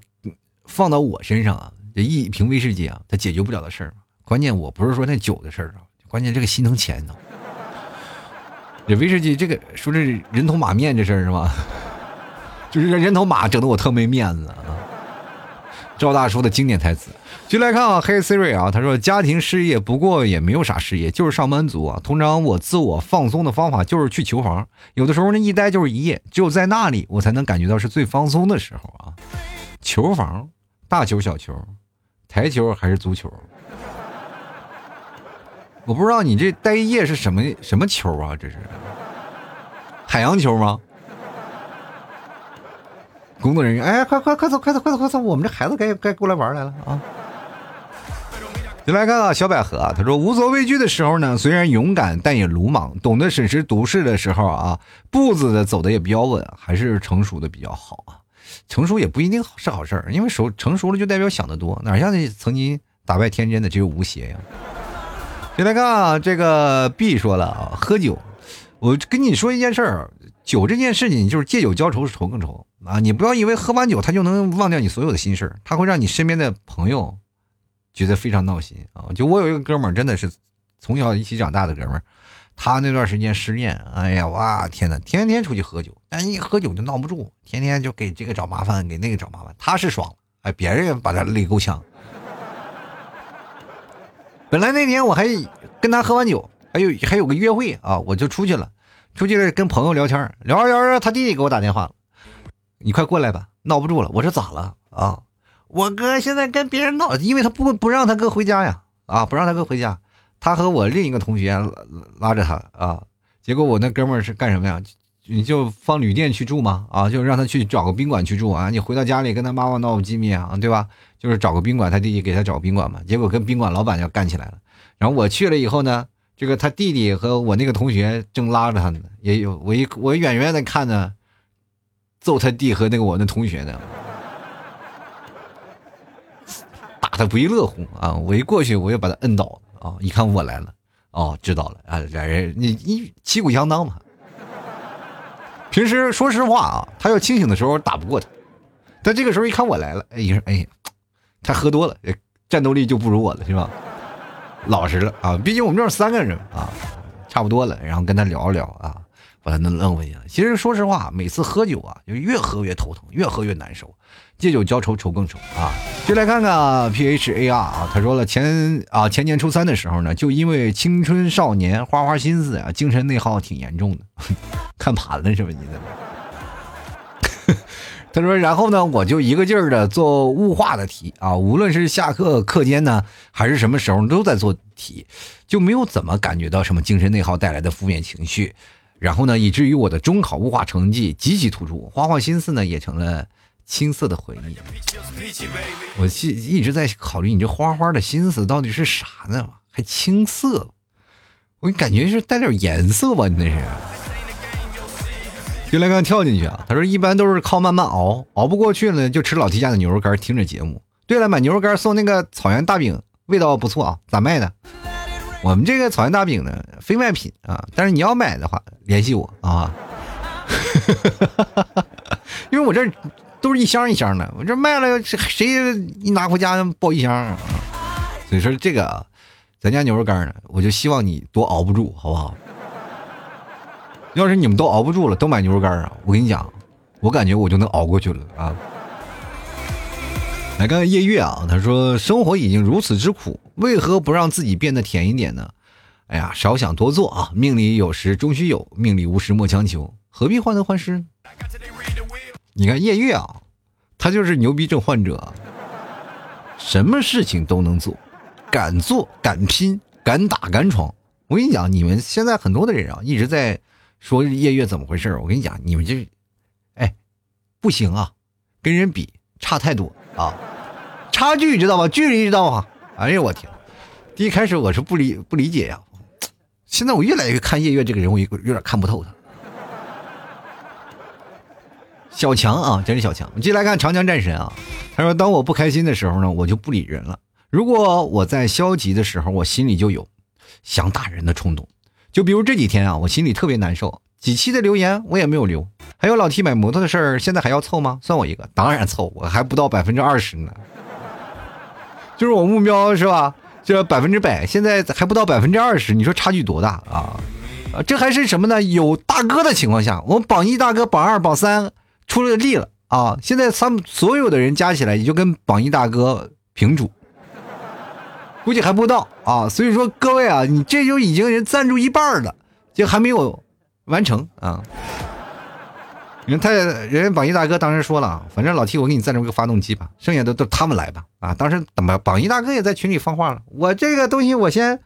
放到我身上啊，这一瓶威士忌啊，它解决不了的事儿。关键我不是说那酒的事儿啊，关键这个心疼钱呢。这威士忌这个说这人头马面这事儿是吧？就是这人头马整的我特没面子啊。赵大叔的经典台词，就来看啊，黑 Siri 啊，他说家庭事业不过也没有啥事业，就是上班族啊。通常我自我放松的方法就是去球房，有的时候呢一待就是一夜，只有在那里我才能感觉到是最放松的时候啊。球房，大球、小球，台球还是足球？我不知道你这待一夜是什么什么球啊？这是海洋球吗？工作人员，哎，快快快走，快走，快走，快走！我们这孩子该该过来玩来了啊！进来看啊，小百合啊，他说无所畏惧的时候呢，虽然勇敢，但也鲁莽；懂得审时度势的时候啊，步子的走的也比较稳，还是成熟的比较好啊。成熟也不一定是好事儿，因为熟成熟了就代表想得多，哪像那曾经打败天真的只有吴邪呀。进来看啊，这个 B 说了啊，喝酒，我跟你说一件事儿。酒这件事情就是借酒浇愁，愁更愁啊！你不要以为喝完酒他就能忘掉你所有的心事，他会让你身边的朋友觉得非常闹心啊！就我有一个哥们儿，真的是从小一起长大的哥们儿，他那段时间失恋，哎呀，哇天呐，天天出去喝酒，但一喝酒就闹不住，天天就给这个找麻烦，给那个找麻烦，他是爽了，哎，别人也把他累够呛。本来那天我还跟他喝完酒，还有还有个约会啊，我就出去了。出去跟朋友聊天，聊着聊着，他弟弟给我打电话了，你快过来吧，闹不住了。我说咋了啊？我哥现在跟别人闹，因为他不不让他哥回家呀，啊，不让他哥回家，他和我另一个同学拉着他啊，结果我那哥们是干什么呀？你就放旅店去住吗？啊，就让他去找个宾馆去住啊。你回到家里跟他妈妈闹不机密啊，对吧？就是找个宾馆，他弟弟给他找个宾馆嘛。结果跟宾馆老板要干起来了。然后我去了以后呢？这个他弟弟和我那个同学正拉着他呢，也有我一我远远的看着，揍他弟和那个我那同学呢，打的不亦乐乎啊！我一过去我就把他摁倒啊！一看我来了，哦，知道了啊！俩人你你旗鼓相当嘛。平时说实话啊，他要清醒的时候打不过他，但这个时候一看我来了，哎呀哎，他喝多了，战斗力就不如我了，是吧？老实了啊，毕竟我们这三个人啊，差不多了，然后跟他聊一聊啊，把他弄弄回去了。其实说实话，每次喝酒啊，就越喝越头疼，越喝越难受。借酒浇愁，愁更愁啊！就来看看 P H A R 啊，他说了前啊前年初三的时候呢，就因为青春少年花花心思啊，精神内耗挺严重的，看盘了是吧？你怎么？他说，然后呢，我就一个劲儿的做物化的题啊，无论是下课课间呢，还是什么时候都在做题，就没有怎么感觉到什么精神内耗带来的负面情绪。然后呢，以至于我的中考物化成绩极其突出，花花心思呢也成了。青涩的回忆，我一一直在考虑你这花花的心思到底是啥呢？还青涩，我感觉是带点颜色吧？你那是？就来刚跳进去啊！他说一般都是靠慢慢熬，熬不过去了就吃老 T 家的牛肉干，听着节目。对了，买牛肉干送那个草原大饼，味道不错啊，咋卖的？我们这个草原大饼呢，非卖品啊，但是你要买的话，联系我啊，因为我这。都是一箱一箱的，我这卖了，谁一拿回家抱一箱啊？所以说这个啊，咱家牛肉干呢，我就希望你多熬不住，好不好？要是你们都熬不住了，都买牛肉干啊！我跟你讲，我感觉我就能熬过去了啊！来看看夜月啊，他说：“生活已经如此之苦，为何不让自己变得甜一点呢？”哎呀，少想多做啊！命里有时终须有，命里无时莫强求，何必患得患失？你看叶月啊，他就是牛逼症患者，什么事情都能做，敢做敢拼敢打敢闯。我跟你讲，你们现在很多的人啊，一直在说叶月怎么回事我跟你讲，你们这，哎，不行啊，跟人比差太多啊，差距知道吧？距离知道吗？哎呀，我天！第一开始我是不理不理解呀，现在我越来越看叶月这个人，我有点看不透他。小强啊，真是小强！我们继续来看长江战神啊。他说：“当我不开心的时候呢，我就不理人了。如果我在消极的时候，我心里就有想打人的冲动。就比如这几天啊，我心里特别难受，几期的留言我也没有留。还有老 T 买摩托的事儿，现在还要凑吗？算我一个，当然凑，我还不到百分之二十呢。就是我目标是吧？这百分之百，现在还不到百分之二十，你说差距多大啊？啊，这还是什么呢？有大哥的情况下，我们榜一大哥、榜二、榜三。”出了力了啊！现在他们所有的人加起来也就跟榜一大哥平主，估计还不到啊。所以说各位啊，你这就已经人赞助一半了，就还没有完成啊。人太人家榜一大哥当时说了，反正老 T 我给你赞助个发动机吧，剩下的都他们来吧啊。当时怎么榜一大哥也在群里放话了，我这个东西我先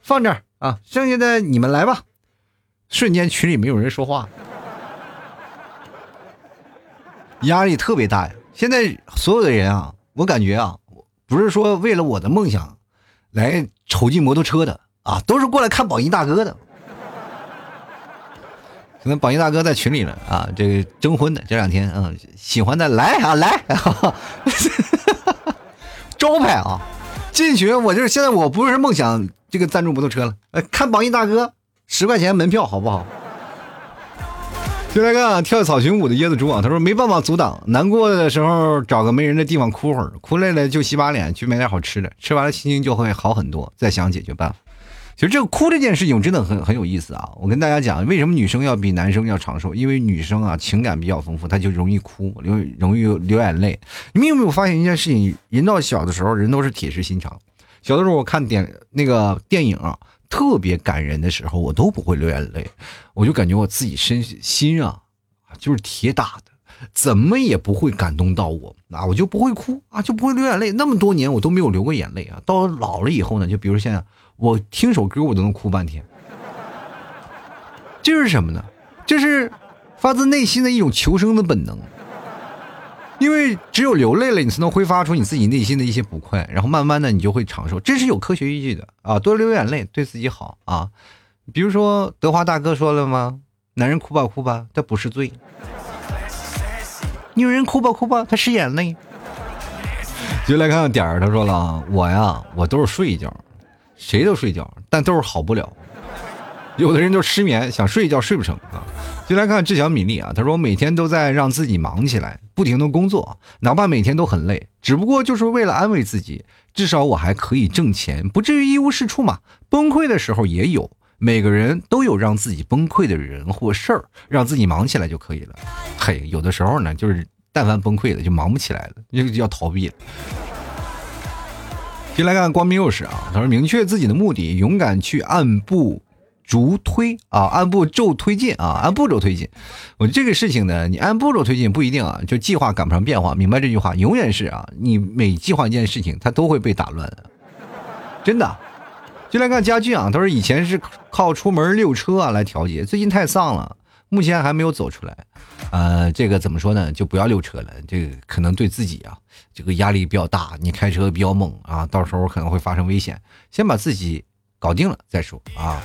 放这儿啊，剩下的你们来吧。瞬间群里没有人说话。压力特别大呀！现在所有的人啊，我感觉啊，不是说为了我的梦想来瞅进摩托车的啊，都是过来看榜一大哥的。可能榜一大哥在群里了啊，这个征婚的这两天，嗯，喜欢的来啊来，招牌啊，进群我就是现在我不是梦想这个赞助摩托车了，呃，看榜一大哥十块钱门票好不好？就来看跳草裙舞的椰子猪啊，他说没办法阻挡，难过的时候找个没人的地方哭会儿，哭累了就洗把脸，去买点好吃的，吃完了心情就会好很多，再想解决办法。其实这个哭这件事情真的很很有意思啊！我跟大家讲，为什么女生要比男生要长寿？因为女生啊情感比较丰富，她就容易哭，流容易流眼泪。你们有没有发现一件事情？人到小的时候，人都是铁石心肠。小的时候我看电那个电影啊。特别感人的时候，我都不会流眼泪，我就感觉我自己身心啊，就是铁打的，怎么也不会感动到我啊，我就不会哭啊，就不会流眼泪。那么多年我都没有流过眼泪啊，到老了以后呢，就比如现在我听首歌我都能哭半天，这是什么呢？这是发自内心的一种求生的本能。因为只有流泪了，你才能挥发出你自己内心的一些不快，然后慢慢的你就会长寿，这是有科学依据的啊！多流眼泪对自己好啊。比如说德华大哥说了吗？男人哭吧哭吧，他不是罪；女人哭吧哭吧，他是眼泪。就来看看点儿，他说了，我呀，我都是睡一觉，谁都睡觉，但都是好不了。有的人就失眠，想睡一觉睡不成啊。就来看志强米粒啊，他说我每天都在让自己忙起来，不停的工作，哪怕每天都很累，只不过就是为了安慰自己，至少我还可以挣钱，不至于一无是处嘛。崩溃的时候也有，每个人都有让自己崩溃的人或事儿，让自己忙起来就可以了。嘿，有的时候呢，就是但凡崩溃了，就忙不起来了，就要逃避了。先来看光明幼师啊，他说明确自己的目的，勇敢去按部逐推啊，按步骤推进啊，按步骤推进。我这个事情呢，你按步骤推进不一定啊，就计划赶不上变化。明白这句话，永远是啊，你每计划一件事情，它都会被打乱，真的。就来看家俊啊，他说以前是靠出门溜车啊来调节，最近太丧了，目前还没有走出来。呃，这个怎么说呢？就不要溜车了，这个可能对自己啊，这个压力比较大。你开车比较猛啊，到时候可能会发生危险。先把自己搞定了再说啊。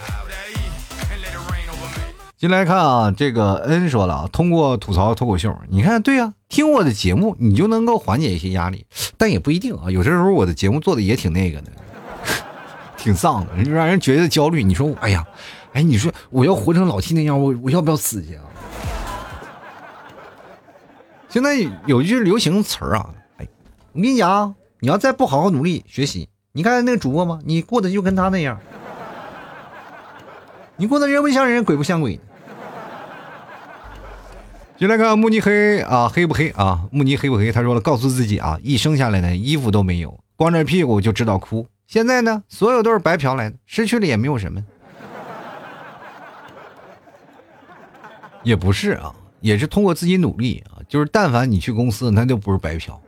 进来看啊，这个恩说了啊，通过吐槽脱口秀，你看对呀，听我的节目你就能够缓解一些压力，但也不一定啊。有些时候我的节目做的也挺那个的。挺丧的，让人觉得焦虑。你说，哎呀，哎，你说我要活成老七那样，我我要不要死去啊？现在有一句流行词儿啊，哎，我跟你讲，你要再不好好努力学习，你看那个主播吗？你过得就跟他那样，你过得人不像人，鬼不像鬼。就来看慕尼黑啊，黑不黑啊？慕尼黑不黑？他说了，告诉自己啊，一生下来呢，衣服都没有，光着屁股就知道哭。现在呢，所有都是白嫖来的，失去了也没有什么。也不是啊，也是通过自己努力啊。就是但凡你去公司，那就不是白嫖，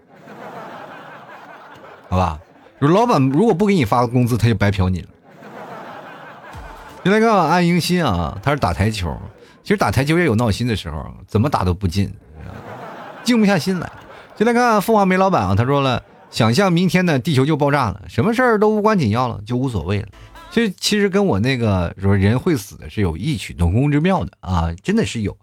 好吧？就是老板如果不给你发工资，他就白嫖你了。就来看安英心啊，他是打台球，其实打台球也有闹心的时候，怎么打都不进，静不下心来。就来看凤凰梅老板啊，他说了。想象明天呢，地球就爆炸了，什么事儿都无关紧要了，就无所谓了。其实，其实跟我那个说人会死的是有异曲同工之妙的啊，真的是有。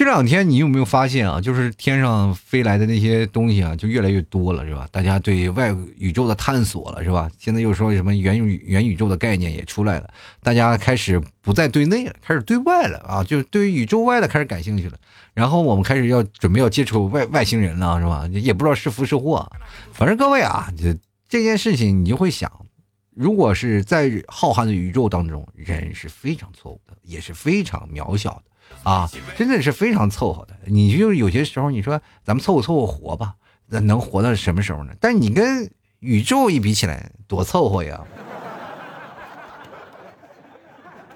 这两天你有没有发现啊？就是天上飞来的那些东西啊，就越来越多了，是吧？大家对外宇宙的探索了，是吧？现在又说什么元宇元宇宙的概念也出来了，大家开始不再对内了，开始对外了啊！就对于宇宙外的开始感兴趣了。然后我们开始要准备要接触外外星人了，是吧？也不知道是福是祸。反正各位啊，这这件事情你就会想，如果是在浩瀚的宇宙当中，人是非常错误的，也是非常渺小的。啊，真的是非常凑合的。你就有些时候，你说咱们凑合凑合活吧，那能活到什么时候呢？但你跟宇宙一比起来，多凑合呀，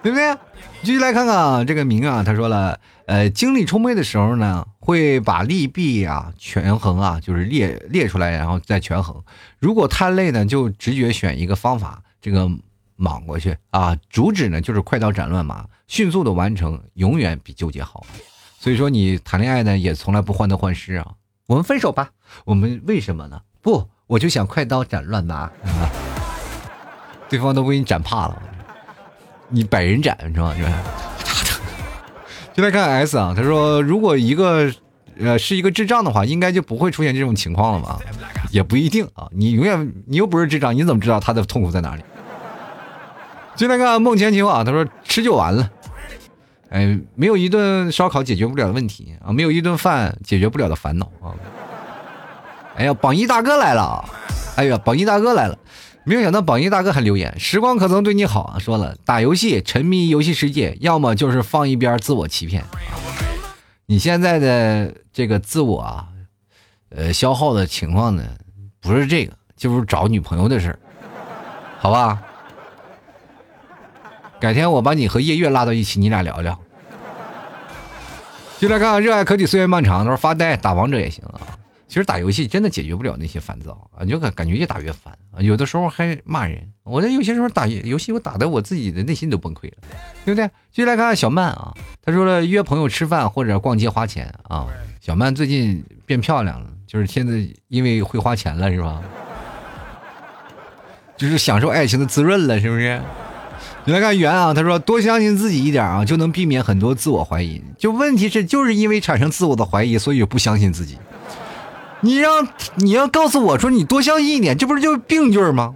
对不对？继续来看看啊，这个明啊，他说了，呃，精力充沛的时候呢，会把利弊啊权衡啊，就是列列出来，然后再权衡。如果太累呢，就直觉选一个方法，这个。莽过去啊！主旨呢就是快刀斩乱麻，迅速的完成，永远比纠结好。所以说你谈恋爱呢也从来不患得患失啊。我们分手吧，我们为什么呢？不，我就想快刀斩乱麻，对方都给你斩怕了，你百人斩是吧？就来看 S 啊，他说如果一个呃是一个智障的话，应该就不会出现这种情况了吧？也不一定啊，你永远你又不是智障，你怎么知道他的痛苦在哪里？就来看梦前情啊，他说吃就完了，哎，没有一顿烧烤解决不了的问题啊，没有一顿饭解决不了的烦恼啊。哎呀，榜一大哥来了，哎呀，榜一大哥来了，没有想到榜一大哥还留言，时光可曾对你好啊？说了打游戏沉迷游戏世界，要么就是放一边自我欺骗。你现在的这个自我啊，呃，消耗的情况呢，不是这个，就是找女朋友的事儿，好吧？改天我把你和叶月拉到一起，你俩聊聊。进来看，热爱科技岁月漫长。他说发呆打王者也行啊。其实打游戏真的解决不了那些烦躁啊，就感感觉越打越烦啊。有的时候还骂人。我这有些时候打游戏，我打的我自己的内心都崩溃了，对不对？继续来看看小曼啊，他说了约朋友吃饭或者逛街花钱啊。小曼最近变漂亮了，就是现在因为会花钱了，是吧？就是享受爱情的滋润了，是不是？你来看圆啊，他说多相信自己一点啊，就能避免很多自我怀疑。就问题是，就是因为产生自我的怀疑，所以不相信自己。你让你要告诉我说你多相信一点，这不是就是病句吗？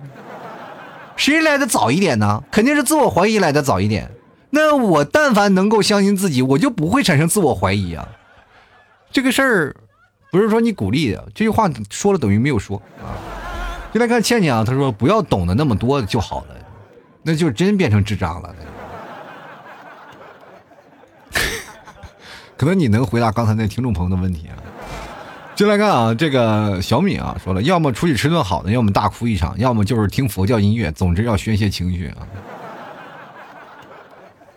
谁来的早一点呢？肯定是自我怀疑来的早一点。那我但凡能够相信自己，我就不会产生自我怀疑啊。这个事儿不是说你鼓励的，这句话说了等于没有说啊。就来看倩倩啊，她说不要懂得那么多就好了。那就真变成智障了。可能你能回答刚才那听众朋友的问题啊。进来看啊这个小敏啊说了要么出去吃顿好的要么大哭一场要么就是听佛教音乐总之要宣泄情绪啊。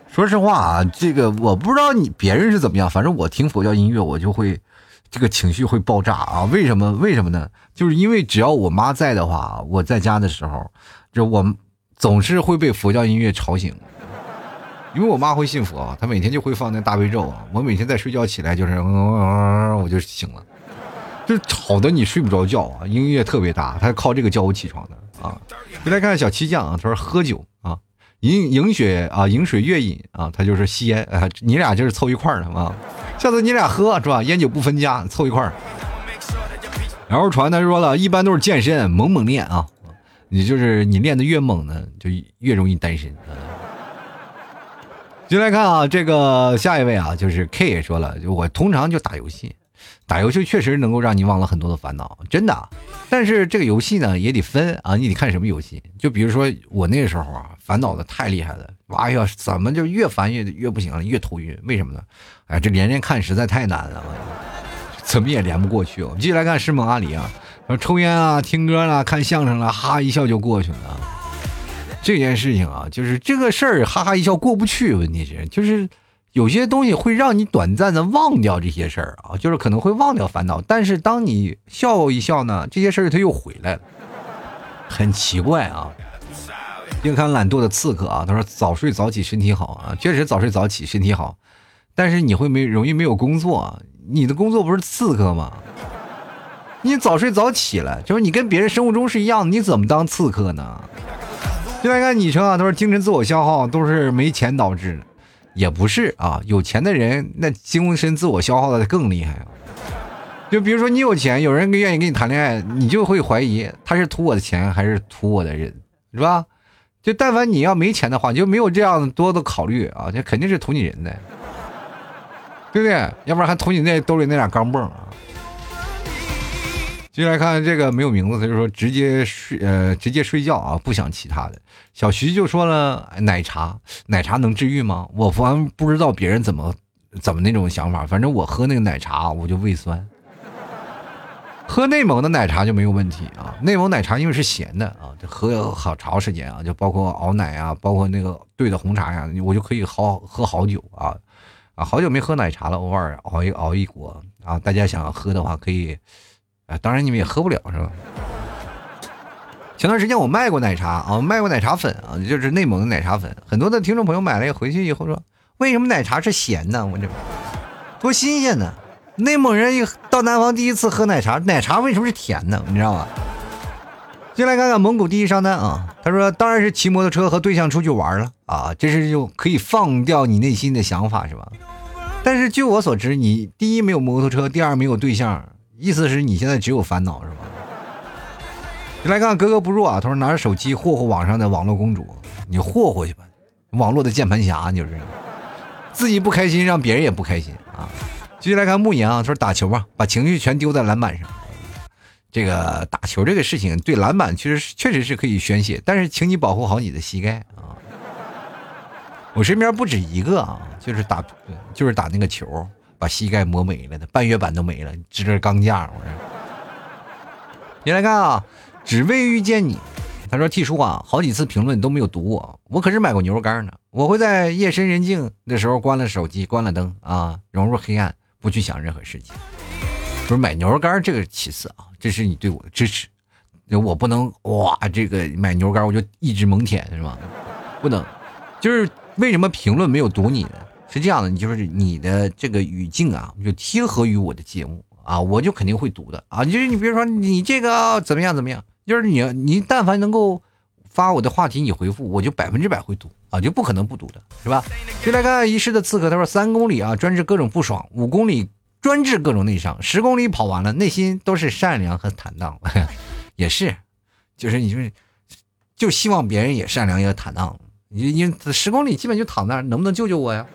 说实话啊这个我不知道你别人是怎么样反正我听佛教音乐我就会这个情绪会爆炸啊。为什么？为什么呢？就是因为只要我妈在的话我在家的时候就我总是会被佛教音乐吵醒，因为我妈会信佛，她每天就会放那大悲咒。我每天在睡觉起来就是，我就醒了。就吵得你睡不着觉啊！音乐特别大，她靠这个叫我起床的啊！回来看看小七酱啊，他说喝酒啊，饮饮血啊，饮水月饮啊，他就是吸烟啊，你俩就是凑一块儿的啊！下次你俩喝是吧？烟酒不分家，凑一块儿。然后传他说了一般都是健身，猛猛练啊！你就是你练的越猛呢，就越容易单身。进来看啊，这个下一位啊，就是 K 也说了，就我通常就打游戏。打游戏确实能够让你忘了很多的烦恼，真的。但是这个游戏呢也得分啊，你得看什么游戏。就比如说我那个时候啊，烦恼的太厉害了，哎呀，怎么就越烦越越不行了，越头晕？为什么呢？哎，这连连看实在太难了，怎么也连不过去。我们继续来看师梦阿里啊，说抽烟啊、听歌啦、看相声了，哈哈一笑就过去了。这件事情啊，就是这个事儿，哈哈一笑过不去。问题是就是。有些东西会让你短暂的忘掉这些事儿啊，就是可能会忘掉烦恼，但是当你笑一笑呢，这些事儿它又回来了，很奇怪啊。别看懒惰的刺客啊，他说早睡早起身体好啊，确实早睡早起身体好，但是你会没容易没有工作，你的工作不是刺客吗？你早睡早起了，就是你跟别人生物钟是一样的，你怎么当刺客呢？就来看昵称啊，他说精神自我消耗都是没钱导致的。也不是啊，有钱的人那精神自我消耗的更厉害啊。就比如说你有钱，有人愿意跟你谈恋爱，你就会怀疑他是图我的钱还是图我的人，是吧？就但凡你要没钱的话，你就没有这样多的考虑啊，这肯定是图你人的，对不对？要不然还图你那兜里那俩钢镚啊。接下来看这个没有名字，他就说直接睡，呃，直接睡觉啊，不想其他的。小徐就说了，奶茶，奶茶能治愈吗？我反不知道别人怎么怎么那种想法，反正我喝那个奶茶我就胃酸。喝内蒙的奶茶就没有问题啊，内蒙奶茶因为是咸的啊，就喝好长时间啊，就包括熬奶啊，包括那个兑的红茶呀，我就可以好喝好久啊啊，好久没喝奶茶了，偶尔熬一熬一锅啊，大家想喝的话可以。当然你们也喝不了是吧？前段时间我卖过奶茶啊，卖过奶茶粉啊，就是内蒙的奶茶粉。很多的听众朋友买了回去以后说，为什么奶茶是咸的？我这多新鲜呢！内蒙人一到南方第一次喝奶茶，奶茶为什么是甜的？你知道吗？进来看看蒙古第一商单啊，他说当然是骑摩托车和对象出去玩了啊，这是就可以放掉你内心的想法是吧？但是据我所知，你第一没有摩托车，第二没有对象。意思是你现在只有烦恼是吧？你来看格格不入啊！他说拿着手机霍霍网上的网络公主，你霍霍去吧，网络的键盘侠你就是，自己不开心，让别人也不开心啊！继续来看慕言啊，他说打球吧，把情绪全丢在篮板上。这个打球这个事情，对篮板确实确实是可以宣泄，但是请你保护好你的膝盖啊！我身边不止一个啊，就是打就是打那个球。把膝盖磨没了的，半月板都没了，支着钢架。我说，你来看啊，只为遇见你。他说：“T 叔啊，好几次评论都没有读我，我可是买过牛肉干呢。我会在夜深人静的时候关了手机，关了灯啊，融入黑暗，不去想任何事情。不是买牛肉干这个其次啊，这是你对我的支持。我不能哇，这个买牛肉干我就一直猛舔是吧？不能，就是为什么评论没有读你呢？”是这样的，你就是你的这个语境啊，就贴合于我的节目啊，我就肯定会读的啊。就是你比如说你这个怎么样怎么样，就是你你但凡能够发我的话题，你回复我就百分之百会读啊，就不可能不读的是吧？就来看一世的刺客，他说三公里啊专治各种不爽，五公里专治各种内伤，十公里跑完了内心都是善良和坦荡，也是，就是你就是就希望别人也善良也坦荡，你你十公里基本就躺那儿，能不能救救我呀？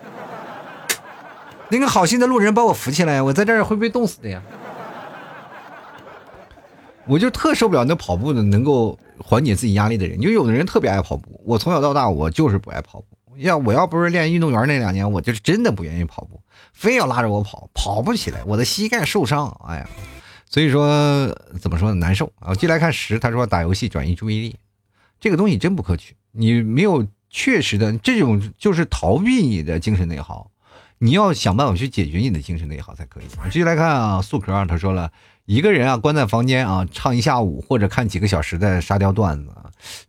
那个好心的路人把我扶起来，我在这儿会被冻死的呀！我就特受不了那跑步的能够缓解自己压力的人，因为有的人特别爱跑步，我从小到大我就是不爱跑步，要我要不是练运动员那两年，我就是真的不愿意跑步，非要拉着我跑，跑不起来，我的膝盖受伤，哎呀，所以说怎么说呢，难受。啊。进来看十，他说打游戏转移注意力，这个东西真不可取，你没有确实的这种就是逃避你的精神内耗，你要想办法去解决你的精神内耗才可以。继续来看啊，素壳他说了。一个人啊，关在房间啊，唱一下午或者看几个小时的沙雕段子，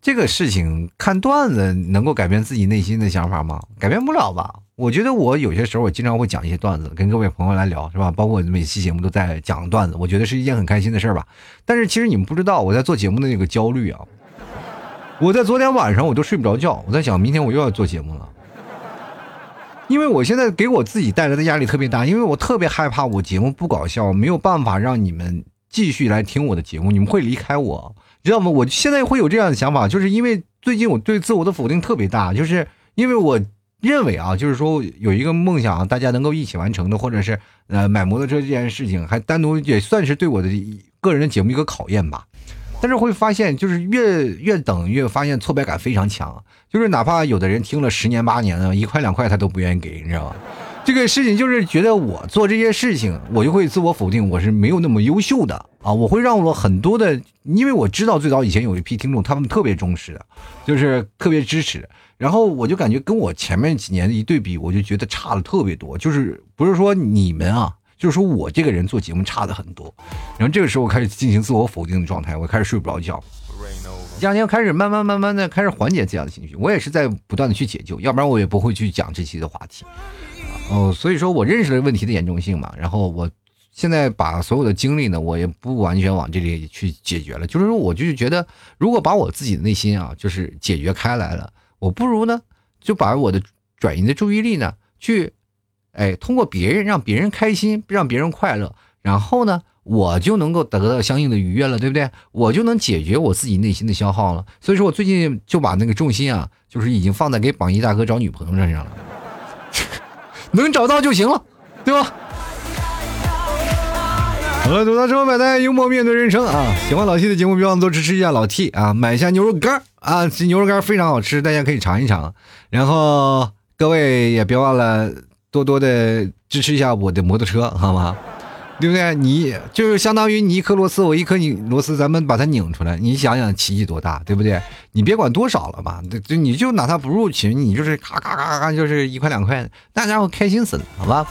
这个事情看段子能够改变自己内心的想法吗？改变不了吧。我觉得我有些时候我经常会讲一些段子，跟各位朋友来聊，是吧？包括每期节目都在讲段子，我觉得是一件很开心的事儿吧。但是其实你们不知道我在做节目的那个焦虑啊，我在昨天晚上我都睡不着觉，我在想明天我又要做节目了。因为我现在给我自己带来的压力特别大，因为我特别害怕我节目不搞笑，没有办法让你们继续来听我的节目，你们会离开我，知道吗？我现在会有这样的想法，就是因为最近我对自我的否定特别大，就是因为我认为啊，就是说有一个梦想，大家能够一起完成的，或者是呃买摩托车这件事情，还单独也算是对我的个人的节目一个考验吧。但是会发现，就是越越等越发现挫败感非常强。就是哪怕有的人听了十年八年的，一块两块他都不愿意给，你知道吗？这个事情就是觉得我做这些事情，我就会自我否定，我是没有那么优秀的啊！我会让我很多的，因为我知道最早以前有一批听众，他们特别忠实的，就是特别支持。然后我就感觉跟我前面几年一对比，我就觉得差的特别多。就是不是说你们啊？就是说我这个人做节目差的很多，然后这个时候我开始进行自我否定的状态，我开始睡不着觉。这两天开始慢慢慢慢的开始缓解这样的情绪，我也是在不断的去解救，要不然我也不会去讲这期的话题。哦，所以说我认识了问题的严重性嘛，然后我现在把所有的精力呢，我也不完全往这里去解决了，就是说我就是觉得，如果把我自己的内心啊，就是解决开来了，我不如呢就把我的转移的注意力呢去。哎，通过别人让别人开心，让别人快乐，然后呢，我就能够得到相应的愉悦了，对不对？我就能解决我自己内心的消耗了。所以说我最近就把那个重心啊，就是已经放在给榜一大哥找女朋友身上了，能找到就行了，对吧？好了，吐槽生活百态，幽默面对人生啊！喜欢老 T 的节目，别忘了多支持一下老 T 啊！买一下牛肉干啊，这牛肉干非常好吃，大家可以尝一尝。然后各位也别忘了。多多的支持一下我的摩托车，好吗？对不对？你就是相当于你一颗螺丝，我一颗拧螺丝，咱们把它拧出来。你想想，奇迹多大，对不对？你别管多少了吧，就你就拿它不入群，你就是咔咔咔咔，就是一块两块，大家伙开心死了，好吧？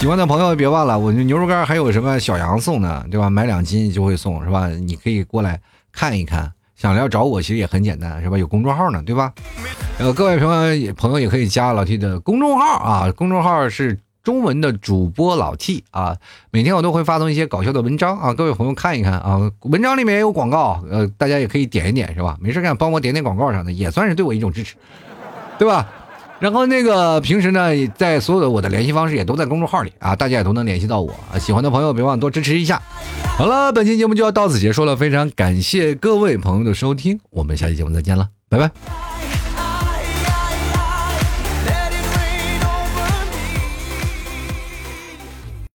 喜欢的朋友别忘了，我牛肉干还有什么小羊送的，对吧？买两斤就会送，是吧？你可以过来看一看。想要找我其实也很简单，是吧？有公众号呢，对吧？呃，各位朋友朋友也可以加老 T 的公众号啊，公众号是中文的主播老 T 啊。每天我都会发送一些搞笑的文章啊，各位朋友看一看啊。文章里面也有广告，呃，大家也可以点一点，是吧？没事干帮我点点广告啥的，也算是对我一种支持，对吧？然后那个平时呢，在所有的我的联系方式也都在公众号里啊，大家也都能联系到我啊。喜欢的朋友别忘多支持一下。好了，本期节目就要到此结束了，非常感谢各位朋友的收听，我们下期节目再见了，拜拜。